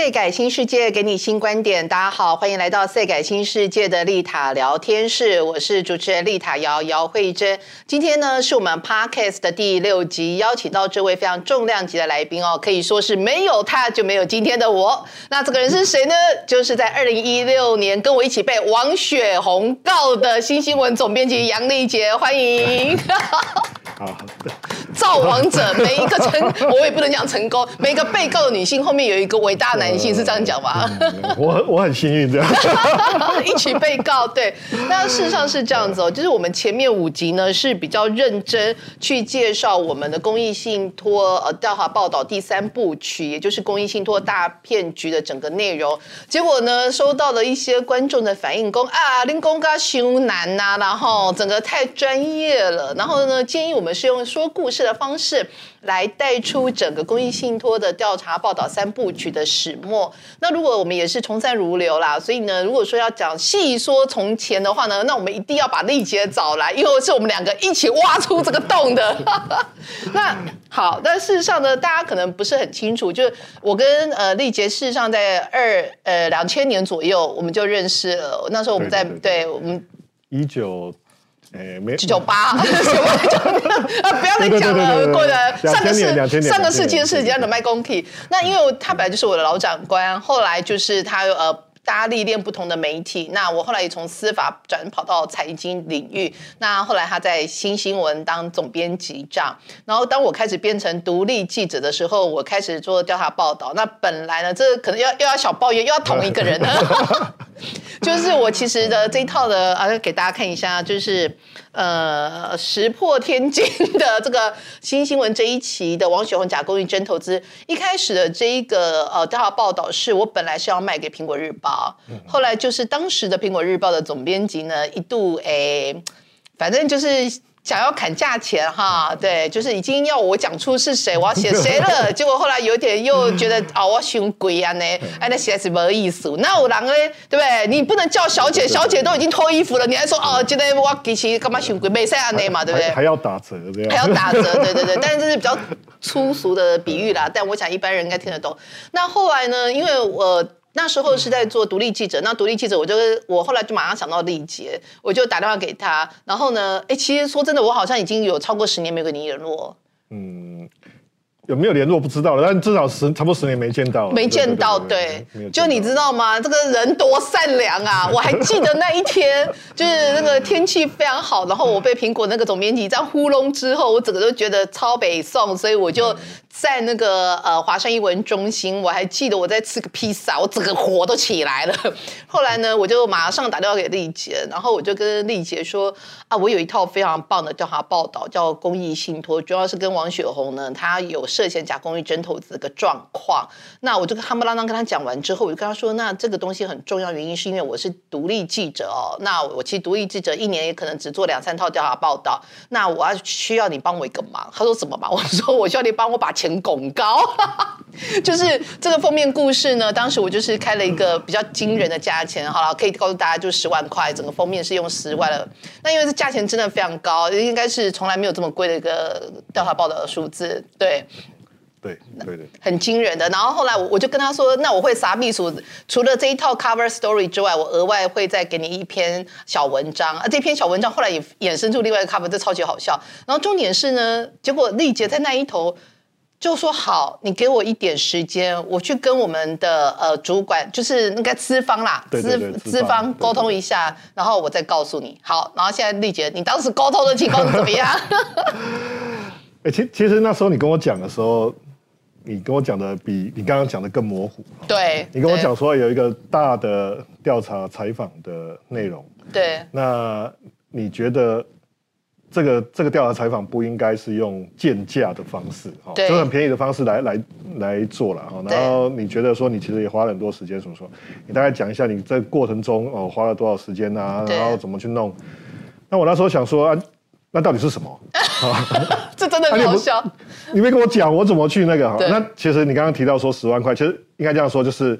赛改新世界，给你新观点。大家好，欢迎来到赛改新世界的丽塔聊天室，我是主持人丽塔姚姚慧珍。今天呢，是我们 Podcast 的第六集，邀请到这位非常重量级的来宾哦，可以说是没有他就没有今天的我。那这个人是谁呢？就是在二零一六年跟我一起被王雪红告的新新闻总编辑杨丽杰，欢迎。好，造王者每一个成，我也不能讲成功。每个被告的女性后面有一个伟大男性，是这样讲吧？我我很幸运这样，一起被告。对，那事实上是这样子哦，就是我们前面五集呢是比较认真去介绍我们的公益信托呃调查报道第三部曲，也就是公益信托大骗局的整个内容。结果呢，收到了一些观众的反应，公啊，林公噶修难呐，然后整个太专业了，然后呢，建议我们。是用说故事的方式来带出整个公益信托的调查报道三部曲的始末。那如果我们也是从善如流啦，所以呢，如果说要讲细说从前的话呢，那我们一定要把丽姐找来，因为是我们两个一起挖出这个洞的。那好，但事实上呢，大家可能不是很清楚，就是我跟呃丽杰事实上在二呃两千年左右我们就认识了。那时候我们在对我们一九。哎，没九八，啊，不要再讲了，过的上个世上个世纪的事情，叫卖公体。那因为他本来就是我的老长官，后来就是他呃，大家历练不同的媒体。那我后来也从司法转跑到财经领域。那后来他在新新闻当总编辑长。然后当我开始变成独立记者的时候，我开始做调查报道。那本来呢，这可能要又要小抱怨，又要同一个人呢。就是我其实的这一套的啊，给大家看一下，就是呃，石破天惊的这个新新闻这一期的王雪红假公益真投资，一开始的这一个呃调查报道是我本来是要卖给苹果日报，后来就是当时的苹果日报的总编辑呢一度诶，反正就是。想要砍价钱哈，对，就是已经要我讲出是谁，我要写谁了。结果后来有点又觉得啊，我凶鬼啊呢，哎，那写什么意思？那我啷个对不对？你不能叫小姐，小姐都已经脱衣服了，你还说哦，今天我其实干嘛凶鬼？没晒呢嘛，对不对？还要打折这样？还要打折，对对对。但是这是比较粗俗的比喻啦，但我想一般人应该听得懂。那后来呢？因为我。那时候是在做独立记者，那独立记者我就我后来就马上想到丽杰，我就打电话给他，然后呢，哎，其实说真的，我好像已经有超过十年没有跟你联络。嗯。有没有联络不知道了，但至少十差不多十年没见到，没见到，对，就你知道吗？这个人多善良啊！我还记得那一天，就是那个天气非常好，然后我被苹果那个总编辑这样糊弄之后，我整个都觉得超北宋，所以我就在那个呃华山艺文中心，我还记得我在吃个披萨，我整个火都起来了。后来呢，我就马上打电话给丽姐，然后我就跟丽姐说啊，我有一套非常棒的调查报道，叫公益信托，主要是跟王雪红呢，他有。涉嫌假公益真投资的个状况，那我就跟哈不拉当跟他讲完之后，我就跟他说，那这个东西很重要，原因是因为我是独立记者哦。那我其实独立记者一年也可能只做两三套调查报道，那我要需要你帮我一个忙。他说什么忙？我说我需要你帮我把钱拱高，就是这个封面故事呢。当时我就是开了一个比较惊人的价钱，好了，可以告诉大家就十万块，整个封面是用十万了。那因为这价钱真的非常高，应该是从来没有这么贵的一个调查报道的数字，对。对对对，很惊人的。然后后来我我就跟他说，那我会撒秘书？除了这一套 cover story 之外，我额外会再给你一篇小文章。啊，这篇小文章后来也衍生出另外一个 cover，这超级好笑。然后重点是呢，结果丽姐在那一头就说：“好，你给我一点时间，我去跟我们的呃主管，就是那个资方啦，资资方沟通一下，然后我再告诉你。”好，然后现在丽姐，你当时沟通的情况是怎么样？哎，其其实那时候你跟我讲的时候。你跟我讲的比你刚刚讲的更模糊。对，你跟我讲说有一个大的调查采访的内容。对。那你觉得这个这个调查采访不应该是用贱价的方式，哈，就很便宜的方式来来来做了，哈。然后你觉得说你其实也花了很多时间，怎么说？你大概讲一下你在过程中哦花了多少时间啊？然后怎么去弄？那我那时候想说啊。那到底是什么？这真的很好笑。你没跟我讲，我怎么去那个？那其实你刚刚提到说十万块，其实应该这样说，就是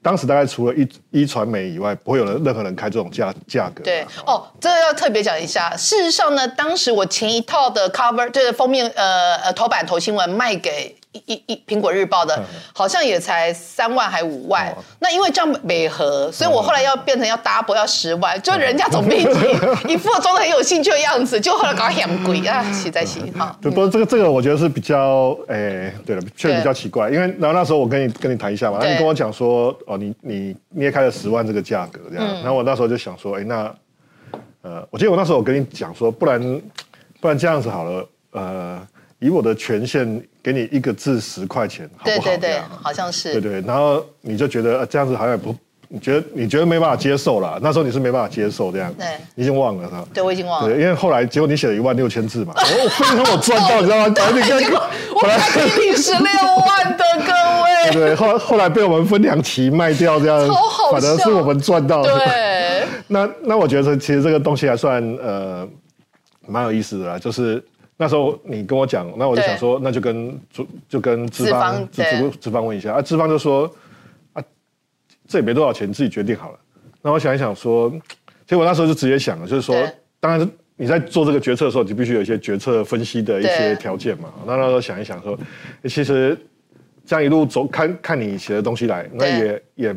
当时大概除了一一传媒以外，不会有人任何人开这种价价格。对哦，这个要特别讲一下。事实上呢，当时我前一套的 cover 就是封面呃呃头版头新闻卖给一一苹果日报的，好像也才三万还五万。那因为这样没合，所以我后来要变成要 double 要十万，就人家总比你 一副装的很有兴趣的样子，就后来搞很贵啊，实在行哈。不过这个这个我觉得是比较诶，对了，确实比较奇怪，因为然后那时候我跟你跟你谈一下嘛，那你跟我讲说哦，你你捏开了十万这个价格这样，然后我那时候就想说，哎那呃，我记得我那时候我跟你讲说，不然不然这样子好了，呃。以我的权限给你一个字十块钱，好不好？对对对，好像是。对对，然后你就觉得这样子好像不，你觉得你觉得没办法接受了。那时候你是没办法接受这样。对，你已经忘了他。对，我已经忘了。对，因为后来结果你写了一万六千字嘛，我非常我赚到，你知道吗？结果我来给你十六万的各位。对，后后来被我们分两期卖掉，这样超好，反而是我们赚到。对。那那我觉得其实这个东西还算呃蛮有意思的啦，就是。那时候你跟我讲，那我就想说，那就跟就就跟资方资资方问一下啊，资方就说啊，这也没多少钱，自己决定好了。那我想一想说，其实我那时候就直接想了，就是说，当然你在做这个决策的时候，你必须有一些决策分析的一些条件嘛。那那时候想一想说，其实这样一路走，看看你写的东西来，那也也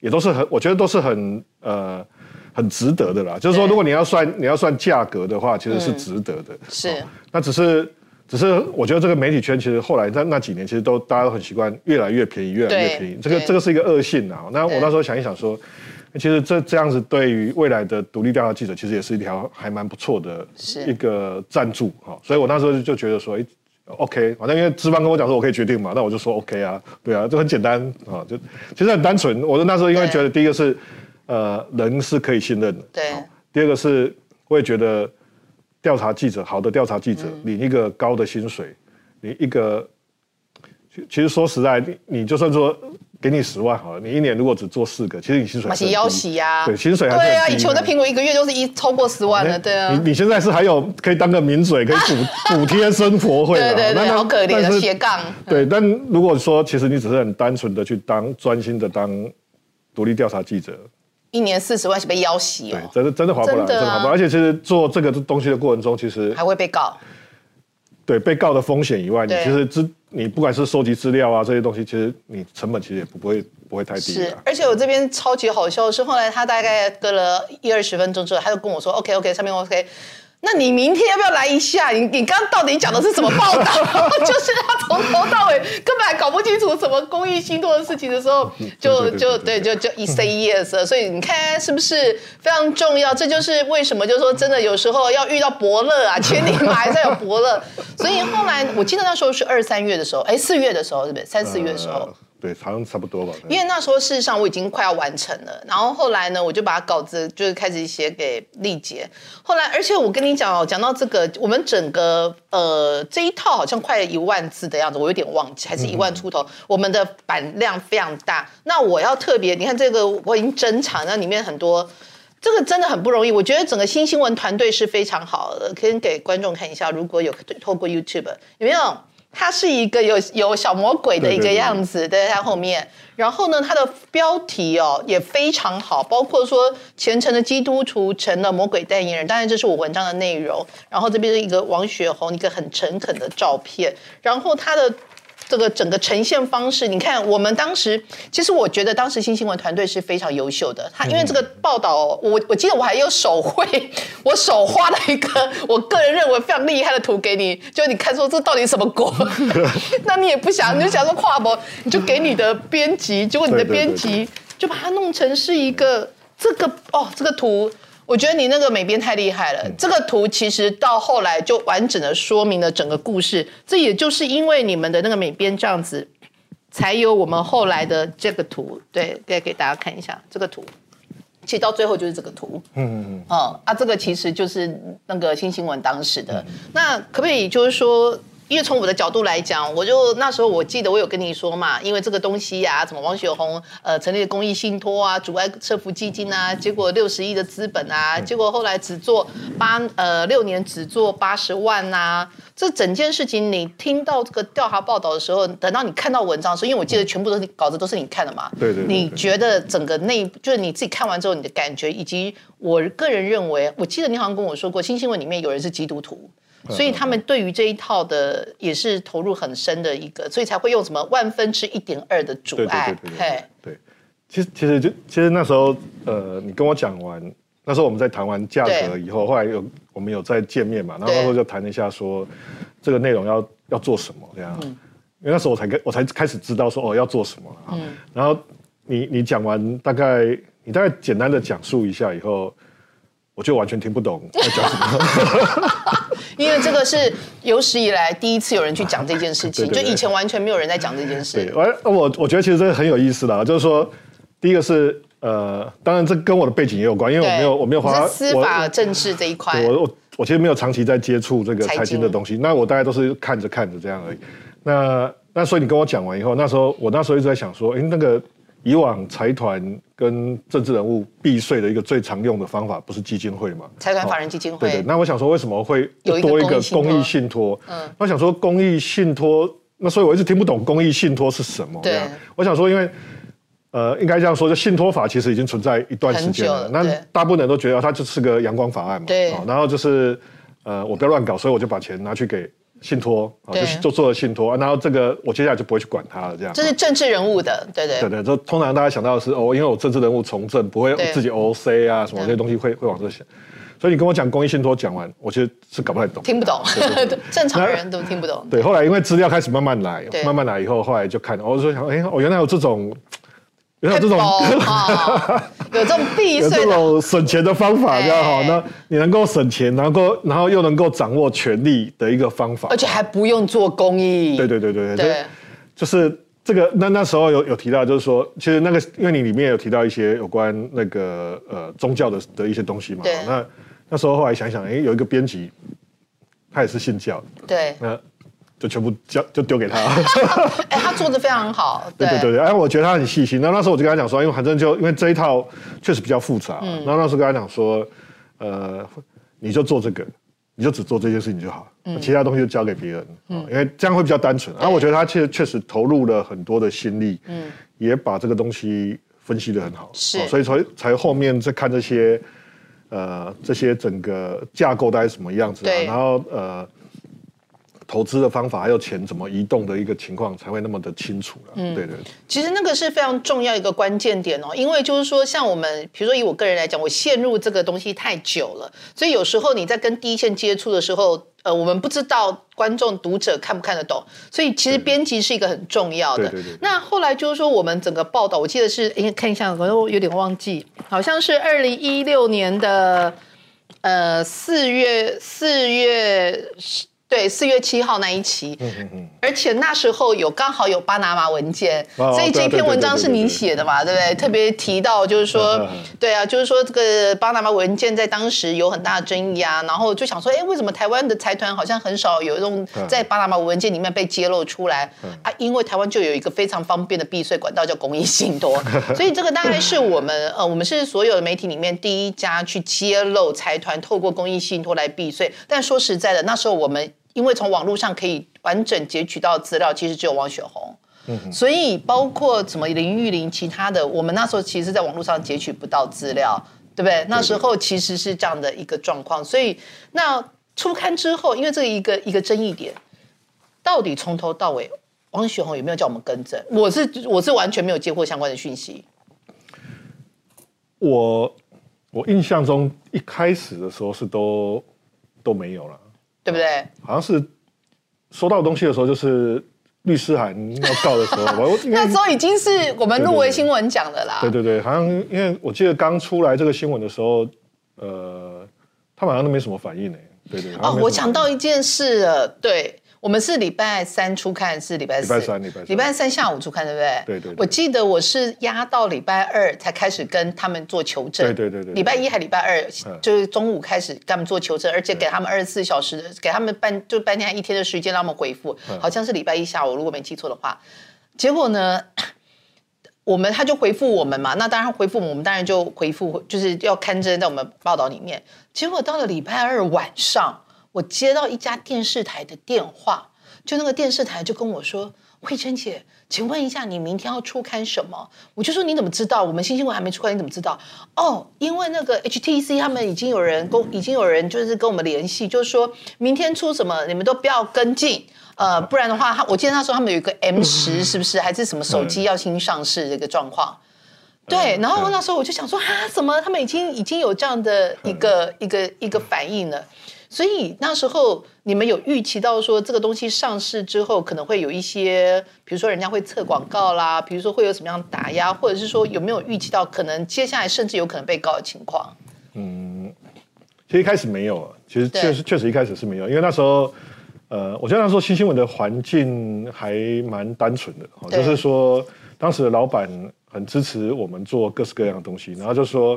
也都是很，我觉得都是很呃。很值得的啦，就是说，如果你要算你要算价格的话，其实是值得的。是，那只是只是，我觉得这个媒体圈其实后来在那几年，其实都大家都很习惯越来越便宜，越来越便宜。这个这个是一个恶性啊。那我那时候想一想说，其实这这样子对于未来的独立调查记者，其实也是一条还蛮不错的一个赞助哈。所以我那时候就觉得说，哎，OK，反正因为资方跟我讲说我可以决定嘛，那我就说 OK 啊，对啊，就很简单啊，就其实很单纯。我那时候因为觉得第一个是。呃，人是可以信任的。对。第二个是，我也觉得调查记者，好的调查记者你一个高的薪水，你一个，其实说实在，你你就算说给你十万好了，你一年如果只做四个，其实你薪水还是要洗呀。对，薪水还是对啊。以前我在苹果一个月就是一超过十万了，对啊。你你现在是还有可以当个名嘴，可以补 补贴生活费对对对，好可怜的斜杠。对，但如果说其实你只是很单纯的去当专心的当独立调查记者。一年四十万是被要挟哦，对，真的真的划不来，真的划不来。而且其实做这个东西的过程中，其实还会被告。对，被告的风险以外，你其实资你不管是收集资料啊这些东西，其实你成本其实也不会不会太低。是，而且我这边超级好笑的是，后来他大概隔了一二十分钟之后，他就跟我说：“OK OK，上面 OK。”那你明天要不要来一下？你你刚刚到底讲的是什么报道？就是他从头到尾根本还搞不清楚什么公益信托的事情的时候，就就对就就一 say yes。所以你看是不是非常重要？这就是为什么，就是说真的有时候要遇到伯乐啊，千里马还是有伯乐。所以后来我记得那时候是二三月的时候，哎，四月的时候是不是？三四月的时候。对，好像差不多吧。因为那时候事实上我已经快要完成了，然后后来呢，我就把稿子就是开始写给丽姐。后来，而且我跟你讲哦，讲到这个，我们整个呃这一套好像快一万字的样子，我有点忘记，还是一万出头。我们的版量非常大。那我要特别，你看这个我已经珍藏，那里面很多，这个真的很不容易。我觉得整个新新闻团队是非常好的，可以给观众看一下。如果有透过 YouTube 有没有？它是一个有有小魔鬼的一个样子，在它后面。然后呢，它的标题哦也非常好，包括说虔诚的基督徒成了魔鬼代言人。当然，这是我文章的内容。然后这边是一个王雪红一个很诚恳的照片。然后它的。这个整个呈现方式，你看，我们当时其实我觉得当时新新闻团队是非常优秀的。他因为这个报道，我我记得我还有手绘，我手画了一个我个人认为非常厉害的图给你，就你看说这到底什么国？那你也不想，你就想说跨博，你就给你的编辑，结果你的编辑就把它弄成是一个这个哦，这个图。我觉得你那个美编太厉害了，这个图其实到后来就完整的说明了整个故事。这也就是因为你们的那个美编这样子，才有我们后来的这个图。对，给给大家看一下这个图，其实到最后就是这个图。嗯嗯嗯。哦啊，这个其实就是那个新新闻当时的。那可不可以就是说？因为从我的角度来讲，我就那时候我记得我有跟你说嘛，因为这个东西呀，什么王雪红呃成立公益信托啊，阻碍社福基金啊，结果六十亿的资本啊，结果后来只做八呃六年只做八十万呐，这整件事情你听到这个调查报道的时候，等到你看到文章的时候，因为我记得全部都是稿子都是你看的嘛，对对，你觉得整个内就是你自己看完之后你的感觉，以及我个人认为，我记得你好像跟我说过，新新闻里面有人是基督徒。所以他们对于这一套的也是投入很深的一个，所以才会用什么万分之一点二的阻碍。对对对对，其实其实就其实那时候呃，你跟我讲完，那时候我们在谈完价格以后，后来有我们有再见面嘛，然后那时候就谈了一下说这个内容要要做什么这样，因为那时候我才跟我才开始知道说哦要做什么嗯，然后你你讲完大概你大概简单的讲述一下以后。我就完全听不懂在讲什么，因为这个是有史以来第一次有人去讲这件事情，就以前完全没有人在讲这件事。我我我觉得其实这个很有意思的，就是说，第一个是呃，当然这跟我的背景也有关，因为我没有我没有花司法政治这一块，我我我其实没有长期在接触这个财经的东西，那我大概都是看着看着这样而已。那那所以你跟我讲完以后，那时候我那时候一直在想说，哎，那个。以往财团跟政治人物避税的一个最常用的方法，不是基金会吗？财团法人基金会。对对。那我想说，为什么会多一个公益信托？嗯。我想说，公益信托，那所以我一直听不懂公益信托是什么。对。我想说，因为呃，应该这样说，就信托法其实已经存在一段时间了。那大部分人都觉得它就是个阳光法案嘛。对。然后就是呃，我不要乱搞，所以我就把钱拿去给。信托啊，就是做做了信托，然后这个我接下来就不会去管它了，这样。这是政治人物的，对对。对对，就通常大家想到的是哦，因为我政治人物从政，不会自己 OC 啊什么这些东西会会往这想。所以你跟我讲公益信托讲完，我其实是搞不太懂，听不懂，正常人都听不懂。对，后来因为资料开始慢慢来，慢慢来以后，后来就看，我就说想，哎，我原来有这种。有这种 有这种避税、这种省钱的方法，这样好。那你能够省钱，然后然后又能够掌握权力的一个方法，而且还不用做公益。对对对对对，就是这个。那那时候有有提到，就是说，其实那个，因为你里面有提到一些有关那个呃宗教的的一些东西嘛。那那时候后来想想，哎，有一个编辑，他也是信教。对。那。就全部交就丢给他，哎，他做的非常好。对对对。对，哎，我觉得他很细心。那那时候我就跟他讲说，因为反正就因为这一套确实比较复杂，然后那时候跟他讲说，呃，你就做这个，你就只做这件事情就好，其他东西就交给别人，嗯。因为这样会比较单纯。然后我觉得他确确实投入了很多的心力，嗯，也把这个东西分析的很好，是，所以才才后面再看这些，呃，这些整个架构大概什么样子，然后呃。投资的方法还有钱怎么移动的一个情况才会那么的清楚了。嗯，对对。其实那个是非常重要一个关键点哦，因为就是说，像我们，比如说以我个人来讲，我陷入这个东西太久了，所以有时候你在跟第一线接触的时候，呃，我们不知道观众读者看不看得懂，所以其实编辑是一个很重要的。对对对。那后来就是说，我们整个报道，我记得是，哎，看一下，我有点忘记，好像是二零一六年的呃四月四月。对，四月七号那一期，而且那时候有刚好有巴拿马文件，所以这篇文章是你写的嘛，对不对？特别提到就是说，对啊，就是说这个巴拿马文件在当时有很大的争议啊，然后就想说，哎，为什么台湾的财团好像很少有这种在巴拿马文件里面被揭露出来啊？因为台湾就有一个非常方便的避税管道叫公益信托，所以这个大概是我们呃，我们是所有的媒体里面第一家去揭露财团透过公益信托来避税。但说实在的，那时候我们。因为从网络上可以完整截取到资料，其实只有王雪红，所以包括什么林玉玲，其他的，我们那时候其实在网络上截取不到资料，对不对？那时候其实是这样的一个状况，所以那初刊之后，因为这一个一个争议点，到底从头到尾，王雪红有没有叫我们更正？我是我是完全没有接获相关的讯息。我我印象中一开始的时候是都都没有了。对不对？好像是收到东西的时候，就是律师函要告的时候。我那时候已经是我们入围新闻奖的啦。对对对，好像因为我记得刚出来这个新闻的时候，呃，他好像都没什么反应呢。对对。哦，我想到一件事了，对。我们是礼拜三出看，是礼拜四。礼拜三，礼拜礼拜三下午出看，对不对？对对。我记得我是压到礼拜二才开始跟他们做求证。对对对对。礼拜一还礼拜二，就是中午开始跟他们做求证，而且给他们二十四小时，给他们半就半天一天的时间让他们回复。好像是礼拜一下午，如果没记错的话。结果呢，我们他就回复我们嘛，那当然回复我们，当然就回复，就是要刊登在我们报道里面。结果到了礼拜二晚上。我接到一家电视台的电话，就那个电视台就跟我说：“慧珍姐，请问一下，你明天要出刊什么？我就说你怎么知道？我们新新闻还没出刊，你怎么知道？哦，因为那个 HTC 他们已经有人跟，已经有人就是跟我们联系，就是说明天出什么，你们都不要跟进，呃，不然的话，他我记得他说他们有一个 M 十，是不是？还是什么手机要新上市这个状况？对，然后那时候我就想说，啊，怎么他们已经已经有这样的一个一个一个反应了？所以那时候你们有预期到说这个东西上市之后可能会有一些，比如说人家会测广告啦，比如说会有什么样打压，或者是说有没有预期到可能接下来甚至有可能被告的情况？嗯，其实一开始没有，其实确实确实一开始是没有，因为那时候呃，我觉得那时候新新闻的环境还蛮单纯的，就是说当时的老板很支持我们做各式各样的东西，然后就说。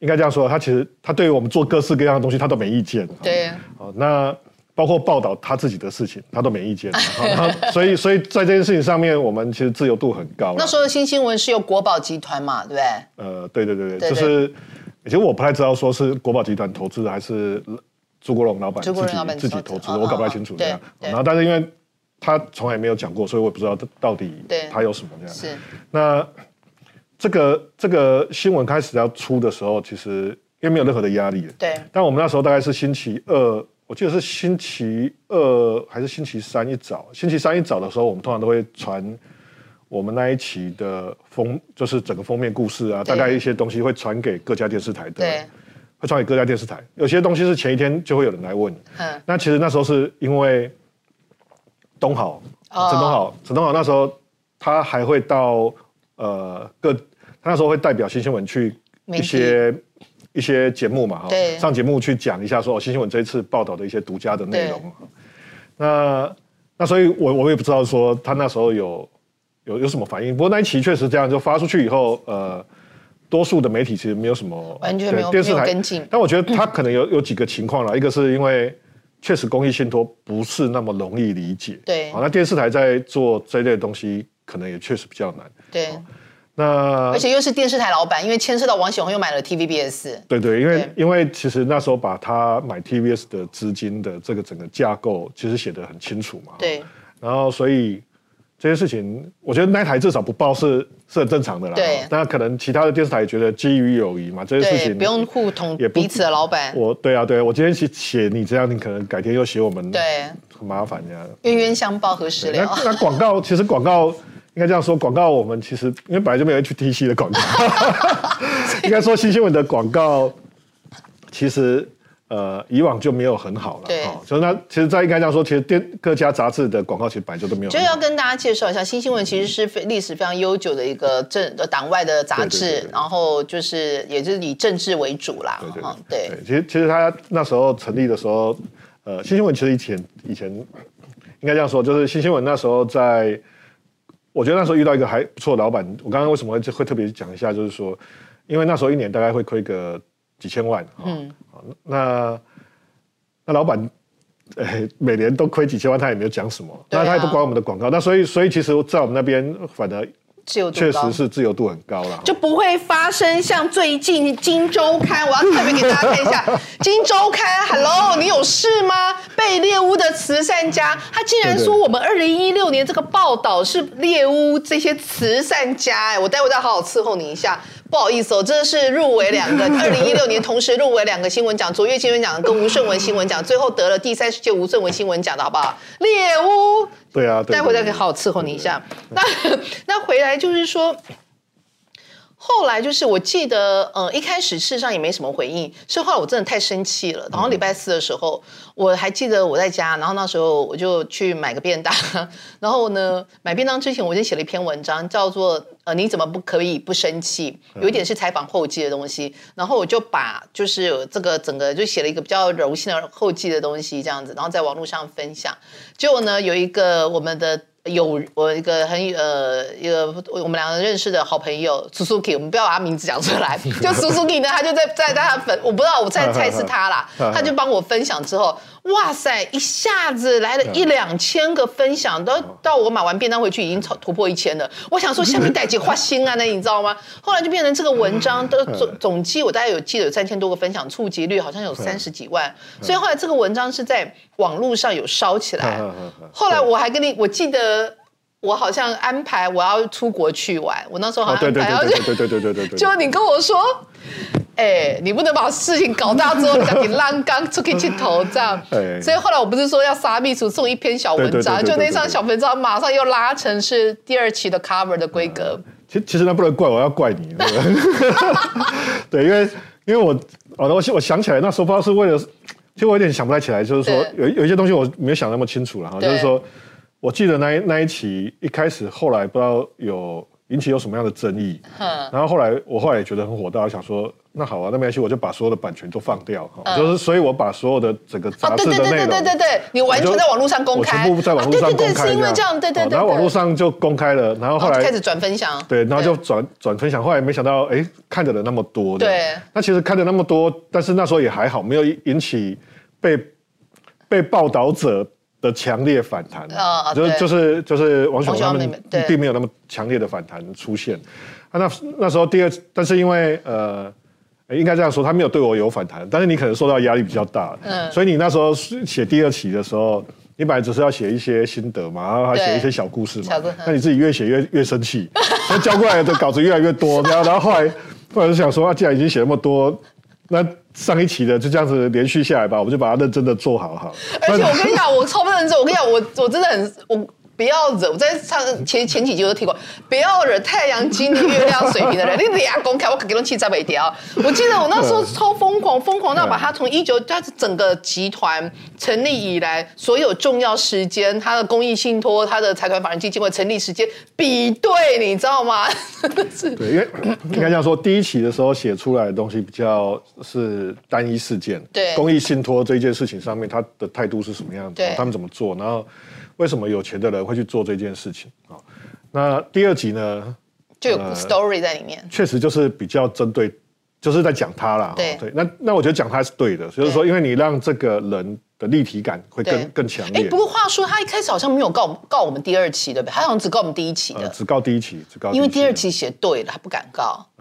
应该这样说，他其实他对于我们做各式各样的东西，他都没意见。对。哦，那包括报道他自己的事情，他都没意见。所以，所以在这件事情上面，我们其实自由度很高。那时候新新闻是由国宝集团嘛，对不对？呃，对对对对，就是，其实我不太知道说是国宝集团投资还是朱国荣老板自己自己投资，我搞不太清楚这样。然后，但是因为他从来没有讲过，所以我也不知道到底他有什么这样。是。那。这个这个新闻开始要出的时候，其实因为没有任何的压力。对。但我们那时候大概是星期二，我记得是星期二还是星期三一早。星期三一早的时候，我们通常都会传我们那一期的封，就是整个封面故事啊，大概一些东西会传给各家电视台的。对。会传给各家电视台，有些东西是前一天就会有人来问。嗯。那其实那时候是因为东好，陈东好，陈东好那时候他还会到。呃，各他那时候会代表新新闻去一些一些节目嘛，哈，上节目去讲一下说新新闻这一次报道的一些独家的内容。那那所以，我我也不知道说他那时候有有有什么反应。不过那一期确实这样，就发出去以后，呃，多数的媒体其实没有什么完全没有电视台跟进。但我觉得他可能有有几个情况了，一个是因为确实公益信托不是那么容易理解，对，好，那电视台在做这类东西。可能也确实比较难。对，那而且又是电视台老板，因为牵涉到王喜红又买了 TVBS。对对，因为因为其实那时候把他买 TVBS 的资金的这个整个架构，其实写的很清楚嘛。对。然后所以这些事情，我觉得那台至少不报是是很正常的啦。对。那可能其他的电视台觉得基于友谊嘛，这些事情不用互通，也彼此的老板。我对啊，对啊我今天写写你这样，你可能改天又写我们，对，很麻烦这样。冤冤相报何时了？那广告其实广告。应该这样说，广告我们其实因为本来就没有 HTC 的广告，应该说新新闻的广告，其实呃以往就没有很好了。对，所以那其实，在应该这样说，其实电各家杂志的广告其实本来就都没有。就要跟大家介绍一下，新新闻其实是非历史非常悠久的一个政党外的杂志，然后就是也就是以政治为主啦。对对对。其实其实他那时候成立的时候，呃，新新闻其实以前以前应该这样说，就是新新闻那时候在。我觉得那时候遇到一个还不错的老板。我刚刚为什么会会特别讲一下，就是说，因为那时候一年大概会亏个几千万，嗯，那那老板，哎，每年都亏几千万，他也没有讲什么，那他也不管我们的广告，那所以所以其实，在我们那边反而。确实是自由度很高了，就不会发生像最近《金周刊》，我要特别给大家看一下，《金周刊》，Hello，你有事吗？被猎巫的慈善家，他竟然说我们二零一六年这个报道是猎巫这些慈善家，哎，我待会再好好伺候你一下。不好意思哦，真的是入围两个，二零一六年同时入围两个新闻奖，卓越新闻奖跟吴顺文新闻奖，最后得了第三十届吴顺文新闻奖的好不好？猎巫，对啊，待会再可以好好伺候你一下。那 那回来就是说。后来就是我记得，呃，一开始事实上也没什么回应，是后来我真的太生气了。然后礼拜四的时候，我还记得我在家，然后那时候我就去买个便当。然后呢，买便当之前我就写了一篇文章，叫做“呃，你怎么不可以不生气？”有一点是采访后记的东西。然后我就把就是这个整个就写了一个比较柔性的后记的东西，这样子，然后在网络上分享。结果呢，有一个我们的。有我一个很呃一个我们两个认识的好朋友 Suzuki，我们不要把他名字讲出来。就 Suzuki 呢，他就在在他粉，我不知道我在 猜是他啦，他就帮我分享之后，哇塞，一下子来了一两千个分享，都到我买完便当回去已经超突破一千了。我想说下面带几花心啊，那你知道吗？后来就变成这个文章的总总计，我大概有记得有三千多个分享，触及率好像有三十几万。所以后来这个文章是在网络上有烧起来。后来我还跟你，我记得。我好像安排我要出国去玩，我那时候好像安排要去，对对对对对对，就你跟我说，哎，你不能把事情搞大之后，赶紧浪刚出去去投这样。所以后来我不是说要杀秘书送一篇小文章，就那张小文章马上又拉成是第二期的 cover 的规格。其其实那不能怪我，要怪你。对，因为因为我哦，我我想起来那时候不知道是为了，其实我有点想不太起来，就是说有有一些东西我没有想那么清楚了哈，就是说。我记得那一那一期一开始，后来不知道有引起有什么样的争议，然后后来我后来也觉得很火大，想说那好啊，那没关系，我就把所有的版权都放掉，就是所以我把所有的整个杂志的内容，对对对对对对，你完全在网络上公开，我全部在网络上公开，对对是因为这样，对对对，然后网络上就公开了，然后后来开始转分享，对，然后就转转分享，后来没想到哎看的人那么多，对，那其实看的那么多，但是那时候也还好，没有引起被被报道者。的强烈反弹，就是就是就是王雄他们并没有那么强烈的反弹出现。啊，那那时候第二，但是因为呃，应该这样说，他没有对我有反弹，但是你可能受到压力比较大，嗯，所以你那时候写第二期的时候，你本来只是要写一些心得嘛，然后还写一些小故事嘛，那你自己越写越越生气，那交过来的稿子越来越多，然后然后后来后来就想说，啊，既然已经写那么多，那。上一期的就这样子连续下来吧，我就把它认真的做好哈。而且我跟你讲，我超认真。我跟你讲，我我真的很我。不要惹！我在上前前几集都提过，不要惹太阳、金牛、月亮、水瓶的人。你俩公开，我可给他气在北调。我记得我那时候超疯狂，疯狂到把他从一九，他整个集团成立以来所有重要时间，他的公益信托、他的财团法人基金会成立时间比对，你知道吗？是。对，因为应该这样说，第一期的时候写出来的东西比较是单一事件，对公益信托这一件事情上面，他的态度是什么样子？他们怎么做？然后。为什么有钱的人会去做这件事情啊？那第二集呢？就有 story 在里面，确实就是比较针对，就是在讲他啦。对，那那我觉得讲他是对的，就是说，因为你让这个人的立体感会更更强烈。哎，不过话说，他一开始好像没有告告我们第二期，对不对？他好像只告我们第一期的，只告第一期，只告。因为第二期写对了，他不敢告。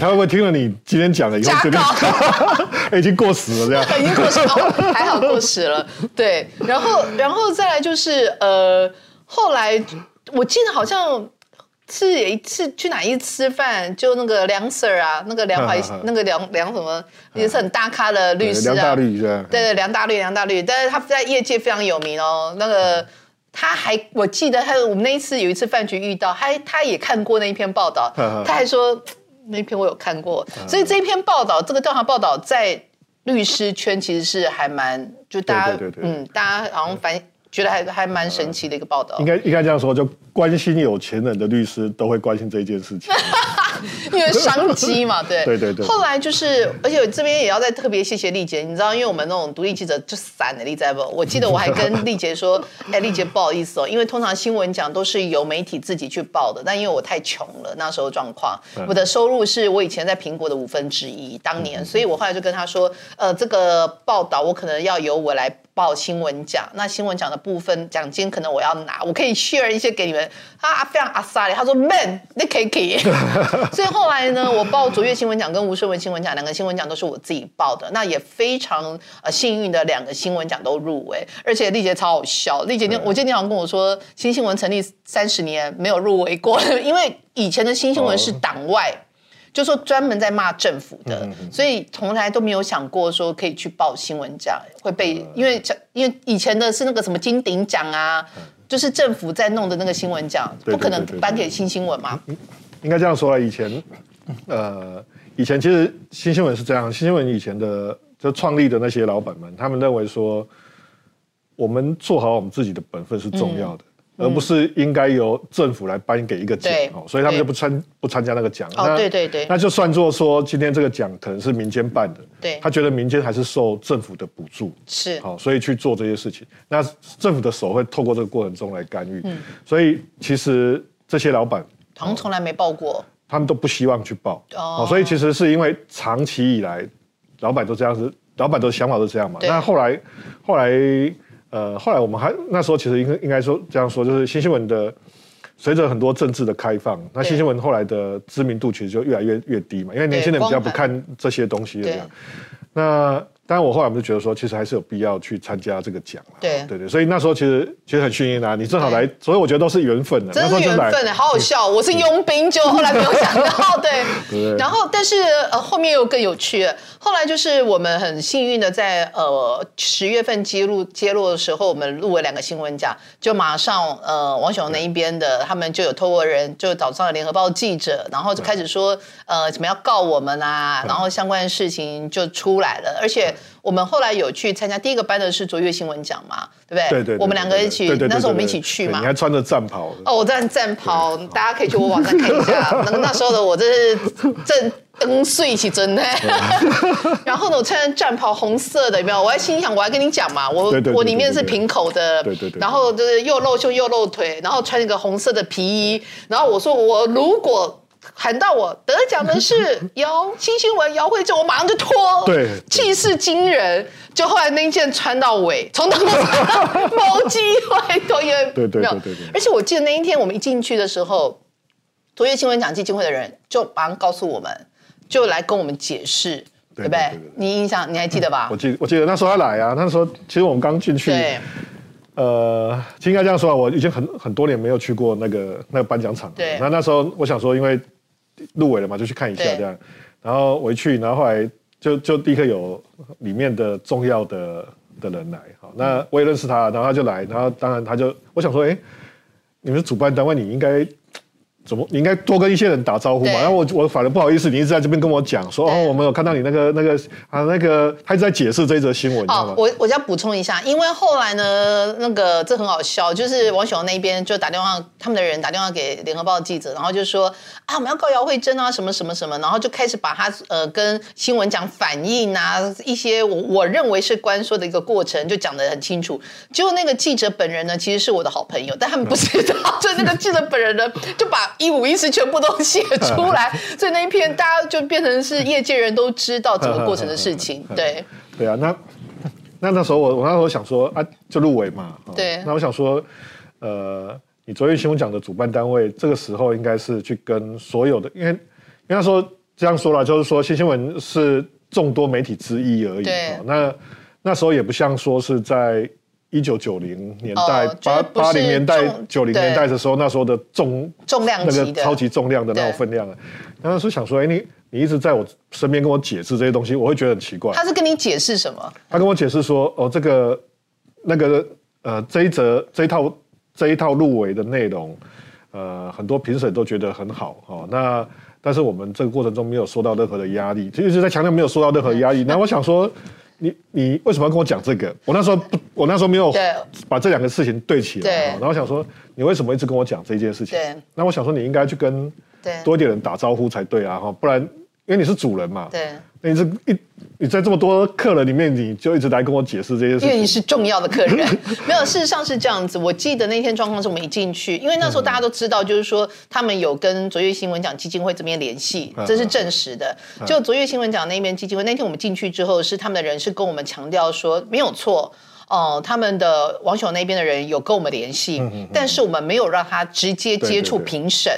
他会不会听了你今天讲的以后决定？已经过时了，这样。已经过时了，还好过时了。对，然后，然后再来就是呃，后来我记得好像是有一次去哪一吃饭，就那个梁 Sir 啊，那个梁怀，那个梁梁什么，也是很大咖的律师啊。梁大律对对，梁大律，梁大律，但是他在业界非常有名哦。那个他还我记得他，我们那一次有一次饭局遇到，他他也看过那一篇报道，他还说。那篇我有看过，所以这一篇报道，这个调查报道在律师圈其实是还蛮，就大家嗯，大家好像反觉得还还蛮神奇的一个报道。应该应该这样说，就关心有钱人的律师都会关心这一件事情。因为商机嘛，对 对对对。后来就是，而且这边也要再特别谢谢丽姐，你知道，因为我们那种独立记者就散的，丽在不？我记得我还跟丽姐说，哎，丽姐不好意思哦，因为通常新闻讲都是由媒体自己去报的，但因为我太穷了，那时候状况，我的收入是我以前在苹果的五分之一，当年，所以我后来就跟她说，呃，这个报道我可能要由我来。报新闻奖，那新闻奖的部分奖金可能我要拿，我可以 share 一些给你们。他非常阿萨里，他说 man，你可以可以。所以后来呢，我报卓越新闻奖跟吴世文新闻奖两个新闻奖都是我自己报的，那也非常呃幸运的两个新闻奖都入围，而且丽姐超好笑，丽姐你我记得你好像跟我说新新闻成立三十年没有入围过，因为以前的新新闻是党外。就说专门在骂政府的，所以从来都没有想过说可以去报新闻奖会被，因为因为以前的是那个什么金鼎奖啊，就是政府在弄的那个新闻奖，不可能颁给新新闻嘛。应该这样说啊，以前呃，以前其实新新闻是这样，新新闻以前的就创立的那些老板们，他们认为说，我们做好我们自己的本分是重要的。而不是应该由政府来颁给一个奖哦，所以他们就不参不参加那个奖。哦，对对对，那就算作说今天这个奖可能是民间办的，对，他觉得民间还是受政府的补助，是好，所以去做这些事情。那政府的手会透过这个过程中来干预，嗯，所以其实这些老板好像从来没报过，他们都不希望去报哦，所以其实是因为长期以来老板都这样子，老板的想法都这样嘛。那后来后来。呃，后来我们还那时候其实应该应该说这样说，就是新新闻的随着很多政治的开放，那新新闻后来的知名度其实就越来越越低嘛，因为年轻人比较不看这些东西了。那当然，我后来我们就觉得说，其实还是有必要去参加这个奖对对对，所以那时候其实其实很幸运啊，你正好来，所以我觉得都是缘分的。真是缘分的，好好笑。我是佣兵，就后来没有想到，对。然后，但是呃，后面又更有趣。后来就是我们很幸运的，在呃十月份揭露揭露的时候，我们入围两个新闻奖，就马上呃王雄那一边的他们就有透过人就找上了联合报记者，然后就开始说呃怎么要告我们啊，然后相关的事情就出来了，而且。我们后来有去参加第一个班的是卓越新闻奖嘛，对不对？对对。我们两个一起，那时候我们一起去嘛。你还穿着战袍。哦，我穿战袍，大家可以去我网站看一下。那那时候的我真是正灯碎起真的。然后呢，我穿着战袍，红色的，有没有？我还心想，我还跟你讲嘛，我我里面是平口的，对对对。然后就是又露胸又露腿，然后穿一个红色的皮衣，然后我说我如果。喊到我得奖的是 姚新新闻姚慧珍，我马上就脱，对，气势惊人。就后来那一件穿到尾，从头穿到 毛机会都也对对对对对。而且我记得那一天我们一进去的时候，卓越新闻奖基金会的人就马上告诉我们，就来跟我们解释，对不对？你印象你还记得吧？我记我记得那时候他来啊，那时候其实我们刚进去。对呃，应该这样说啊，我已经很很多年没有去过那个那个颁奖场。对。那那时候我想说，因为入围了嘛，就去看一下这样。然后我一去，然后后来就就立刻有里面的重要的的人来，好，那我也认识他，然后他就来，然后当然他就我想说，哎，你们主办单位，你应该。怎么？你应该多跟一些人打招呼嘛。然后我我反而不好意思，你一直在这边跟我讲说哦，我们有看到你那个那个啊那个，他一直在解释这一则新闻。哦，我我要补充一下，因为后来呢，那个这很好笑，就是王雪红那边就打电话，他们的人打电话给联合报记者，然后就说啊，我们要告姚慧珍啊，什么什么什么，然后就开始把他呃跟新闻讲反应啊，一些我我认为是官说的一个过程，就讲得很清楚。结果那个记者本人呢，其实是我的好朋友，但他们不知道，所以那个记者本人呢，就把。一五一十全部都写出来，所以那一篇大家就变成是业界人都知道整个过程的事情。对，对啊，那那那时候我我那时候想说啊，就入围嘛。对。那我想说，呃，你昨天新闻奖的主办单位，这个时候应该是去跟所有的，因为因为他说这样说了，就是说新新闻是众多媒体之一而已。对。那那时候也不像说是在。一九九零年代，八八零年代、九零年代的时候，那时候的重重量那个超级重量的那种分量啊，然后是想说，哎，你你一直在我身边跟我解释这些东西，我会觉得很奇怪。他是跟你解释什么？他跟我解释说，哦，这个那个呃，这一则这一套这一套入围的内容，呃，很多评审都觉得很好哦。那但是我们这个过程中没有受到任何的压力，就一直在强调没有受到任何压力。那我想说。你你为什么要跟我讲这个？我那时候不，我那时候没有把这两个事情对起来。然后想说，你为什么一直跟我讲这件事情？那我想说，你应该去跟多一点人打招呼才对啊！哈，不然因为你是主人嘛。对。那你是一你在这么多客人里面，你就一直来跟我解释这些事情。因为你是重要的客人，没有。事实上是这样子。我记得那天状况是我们一进去，因为那时候大家都知道，就是说他们有跟卓越新闻奖基金会这边联系，这是证实的。就卓越新闻奖那边基金会那天我们进去之后，是他们的人是跟我们强调说没有错哦，他们的王雄那边的人有跟我们联系，但是我们没有让他直接接触评审。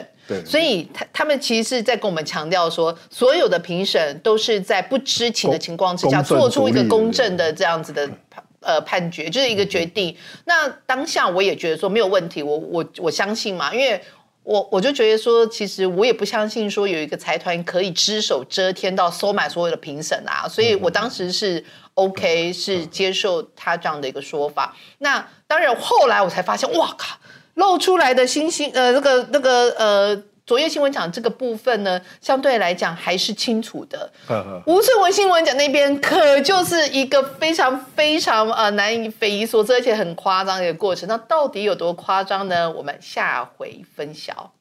所以他他们其实是在跟我们强调说，所有的评审都是在不知情的情况之下做出一个公正的这样子的呃判决，就是一个决定。那当下我也觉得说没有问题，我我我相信嘛，因为我我就觉得说，其实我也不相信说有一个财团可以只手遮天到收买所有的评审啊，所以我当时是 OK 是接受他这样的一个说法。那当然后来我才发现，哇靠！露出来的星星，呃，那个那个呃，昨夜新闻讲这个部分呢，相对来讲还是清楚的。吴胜文新闻讲那边可就是一个非常非常呃难以匪夷所思，而且很夸张的一个过程。那到底有多夸张呢？我们下回分晓。